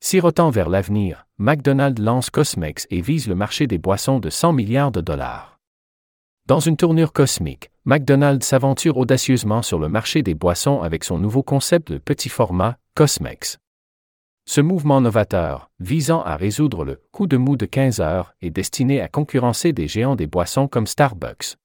Sirotant vers l'avenir, McDonald's lance Cosmex et vise le marché des boissons de 100 milliards de dollars. Dans une tournure cosmique, McDonald's s'aventure audacieusement sur le marché des boissons avec son nouveau concept de petit format, Cosmex. Ce mouvement novateur, visant à résoudre le coup de mou de 15 heures, est destiné à concurrencer des géants des boissons comme Starbucks.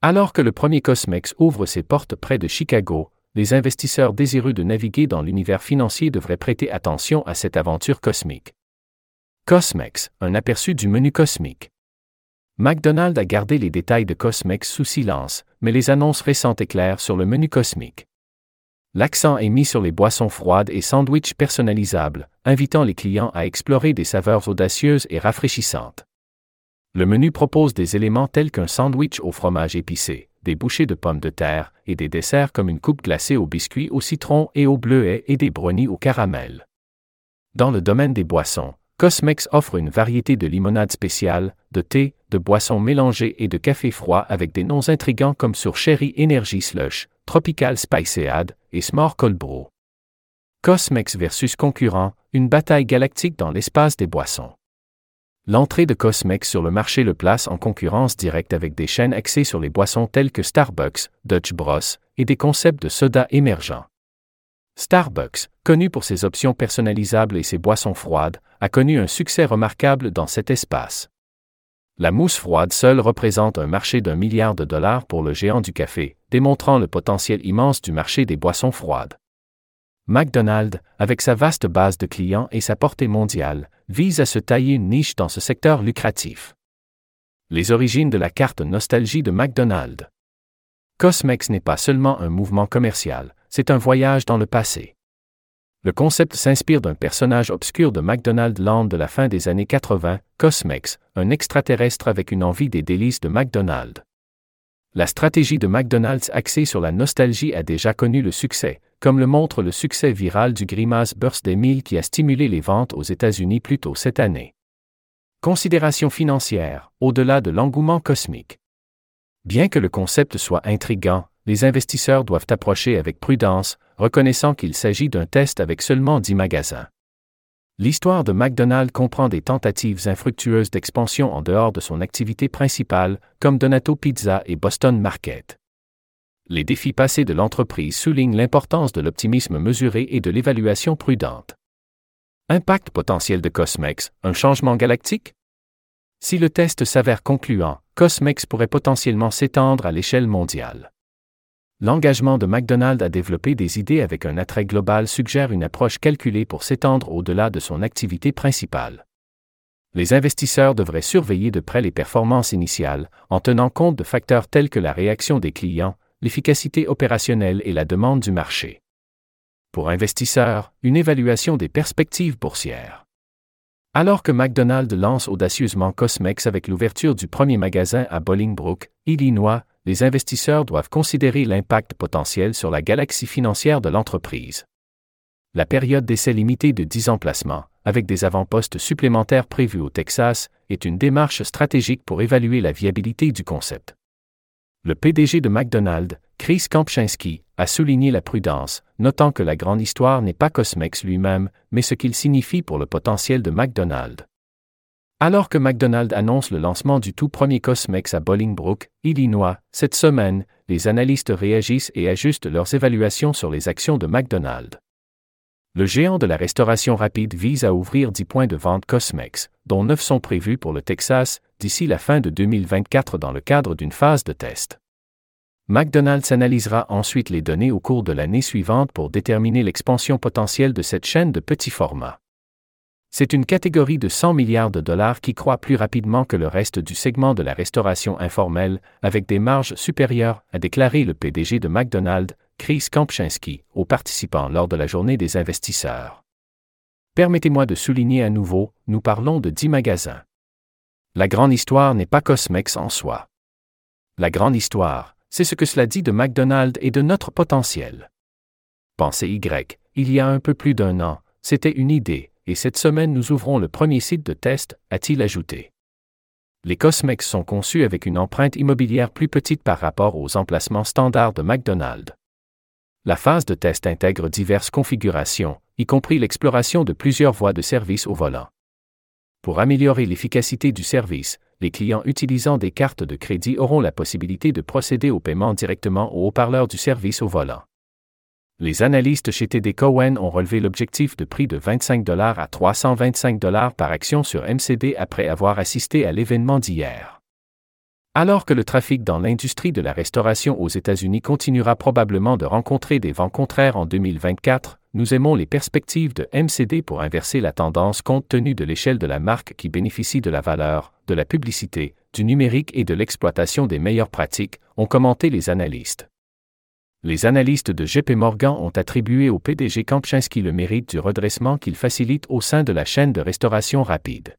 Alors que le premier Cosmex ouvre ses portes près de Chicago, les investisseurs désireux de naviguer dans l'univers financier devraient prêter attention à cette aventure cosmique. Cosmex, un aperçu du menu cosmique. McDonald's a gardé les détails de Cosmex sous silence, mais les annonces récentes éclairent sur le menu cosmique. L'accent est mis sur les boissons froides et sandwichs personnalisables, invitant les clients à explorer des saveurs audacieuses et rafraîchissantes. Le menu propose des éléments tels qu'un sandwich au fromage épicé, des bouchées de pommes de terre et des desserts comme une coupe glacée au biscuit au citron et au bleuet et des brownies au caramel. Dans le domaine des boissons, Cosmex offre une variété de limonades spéciales, de thé, de boissons mélangées et de café froid avec des noms intrigants comme sur Cherry Energy Slush, Tropical Spiceade et Smart Cold. Cosmex versus concurrent, une bataille galactique dans l'espace des boissons. L'entrée de Cosmex sur le marché le place en concurrence directe avec des chaînes axées sur les boissons telles que Starbucks, Dutch Bros et des concepts de soda émergents. Starbucks, connu pour ses options personnalisables et ses boissons froides, a connu un succès remarquable dans cet espace. La mousse froide seule représente un marché d'un milliard de dollars pour le géant du café, démontrant le potentiel immense du marché des boissons froides. McDonald's, avec sa vaste base de clients et sa portée mondiale, vise à se tailler une niche dans ce secteur lucratif. Les origines de la carte nostalgie de McDonald's. Cosmex n'est pas seulement un mouvement commercial, c'est un voyage dans le passé. Le concept s'inspire d'un personnage obscur de McDonald's Land de la fin des années 80, Cosmex, un extraterrestre avec une envie des délices de McDonald's. La stratégie de McDonald's axée sur la nostalgie a déjà connu le succès, comme le montre le succès viral du Grimace Birthday Meal qui a stimulé les ventes aux États-Unis plus tôt cette année. Considération financière, au-delà de l'engouement cosmique. Bien que le concept soit intrigant, les investisseurs doivent approcher avec prudence, reconnaissant qu'il s'agit d'un test avec seulement 10 magasins. L'histoire de McDonald's comprend des tentatives infructueuses d'expansion en dehors de son activité principale, comme Donato Pizza et Boston Market. Les défis passés de l'entreprise soulignent l'importance de l'optimisme mesuré et de l'évaluation prudente. Impact potentiel de Cosmex, un changement galactique? Si le test s'avère concluant, Cosmex pourrait potentiellement s'étendre à l'échelle mondiale. L'engagement de McDonald's à développer des idées avec un attrait global suggère une approche calculée pour s'étendre au-delà de son activité principale. Les investisseurs devraient surveiller de près les performances initiales, en tenant compte de facteurs tels que la réaction des clients, l'efficacité opérationnelle et la demande du marché. Pour investisseurs, une évaluation des perspectives boursières. Alors que McDonald's lance audacieusement Cosmex avec l'ouverture du premier magasin à Bolingbrook, Illinois, les investisseurs doivent considérer l'impact potentiel sur la galaxie financière de l'entreprise. La période d'essai limitée de 10 emplacements, avec des avant-postes supplémentaires prévus au Texas, est une démarche stratégique pour évaluer la viabilité du concept. Le PDG de McDonald's, Chris Kampchinski, a souligné la prudence, notant que la grande histoire n'est pas Cosmex lui-même, mais ce qu'il signifie pour le potentiel de McDonald's. Alors que McDonald's annonce le lancement du tout premier Cosmex à Bolingbrook, Illinois, cette semaine, les analystes réagissent et ajustent leurs évaluations sur les actions de McDonald's. Le géant de la restauration rapide vise à ouvrir 10 points de vente Cosmex, dont 9 sont prévus pour le Texas, d'ici la fin de 2024 dans le cadre d'une phase de test. McDonald's analysera ensuite les données au cours de l'année suivante pour déterminer l'expansion potentielle de cette chaîne de petits formats. C'est une catégorie de 100 milliards de dollars qui croît plus rapidement que le reste du segment de la restauration informelle, avec des marges supérieures, a déclaré le PDG de McDonald's, Chris Kampchinski, aux participants lors de la journée des investisseurs. Permettez-moi de souligner à nouveau, nous parlons de 10 magasins. La grande histoire n'est pas Cosmex en soi. La grande histoire, c'est ce que cela dit de McDonald's et de notre potentiel. Pensez Y, il y a un peu plus d'un an, c'était une idée, et cette semaine nous ouvrons le premier site de test, a-t-il ajouté. Les Cosmex sont conçus avec une empreinte immobilière plus petite par rapport aux emplacements standards de McDonald's. La phase de test intègre diverses configurations, y compris l'exploration de plusieurs voies de service au volant. Pour améliorer l'efficacité du service, les clients utilisant des cartes de crédit auront la possibilité de procéder au paiement directement au haut-parleur du service au volant. Les analystes chez TD Cowen ont relevé l'objectif de prix de 25 à 325 par action sur MCD après avoir assisté à l'événement d'hier. Alors que le trafic dans l'industrie de la restauration aux États-Unis continuera probablement de rencontrer des vents contraires en 2024, nous aimons les perspectives de MCD pour inverser la tendance compte tenu de l'échelle de la marque qui bénéficie de la valeur, de la publicité, du numérique et de l'exploitation des meilleures pratiques, ont commenté les analystes. Les analystes de JP Morgan ont attribué au PDG Kampchinski le mérite du redressement qu'il facilite au sein de la chaîne de restauration rapide.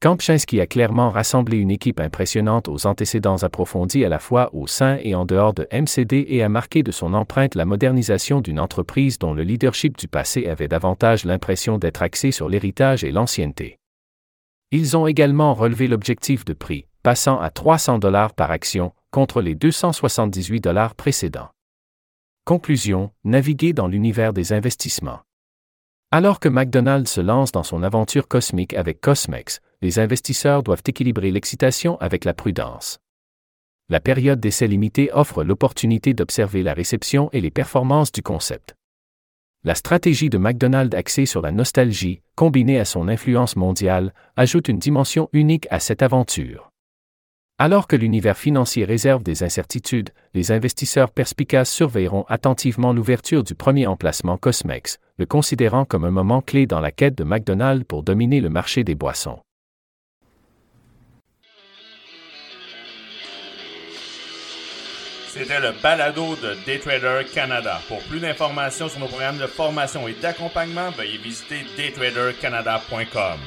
Kampchinski a clairement rassemblé une équipe impressionnante aux antécédents approfondis à la fois au sein et en dehors de MCD et a marqué de son empreinte la modernisation d'une entreprise dont le leadership du passé avait davantage l'impression d'être axé sur l'héritage et l'ancienneté. Ils ont également relevé l'objectif de prix, passant à 300 dollars par action, contre les 278 dollars précédents. Conclusion, naviguer dans l'univers des investissements. Alors que McDonald's se lance dans son aventure cosmique avec Cosmex, les investisseurs doivent équilibrer l'excitation avec la prudence. La période d'essai limité offre l'opportunité d'observer la réception et les performances du concept. La stratégie de McDonald's axée sur la nostalgie, combinée à son influence mondiale, ajoute une dimension unique à cette aventure. Alors que l'univers financier réserve des incertitudes, les investisseurs perspicaces surveilleront attentivement l'ouverture du premier emplacement Cosmex, le considérant comme un moment clé dans la quête de McDonald's pour dominer le marché des boissons. C'était le balado de Daytrader Canada. Pour plus d'informations sur nos programmes de formation et d'accompagnement, veuillez visiter daytradercanada.com.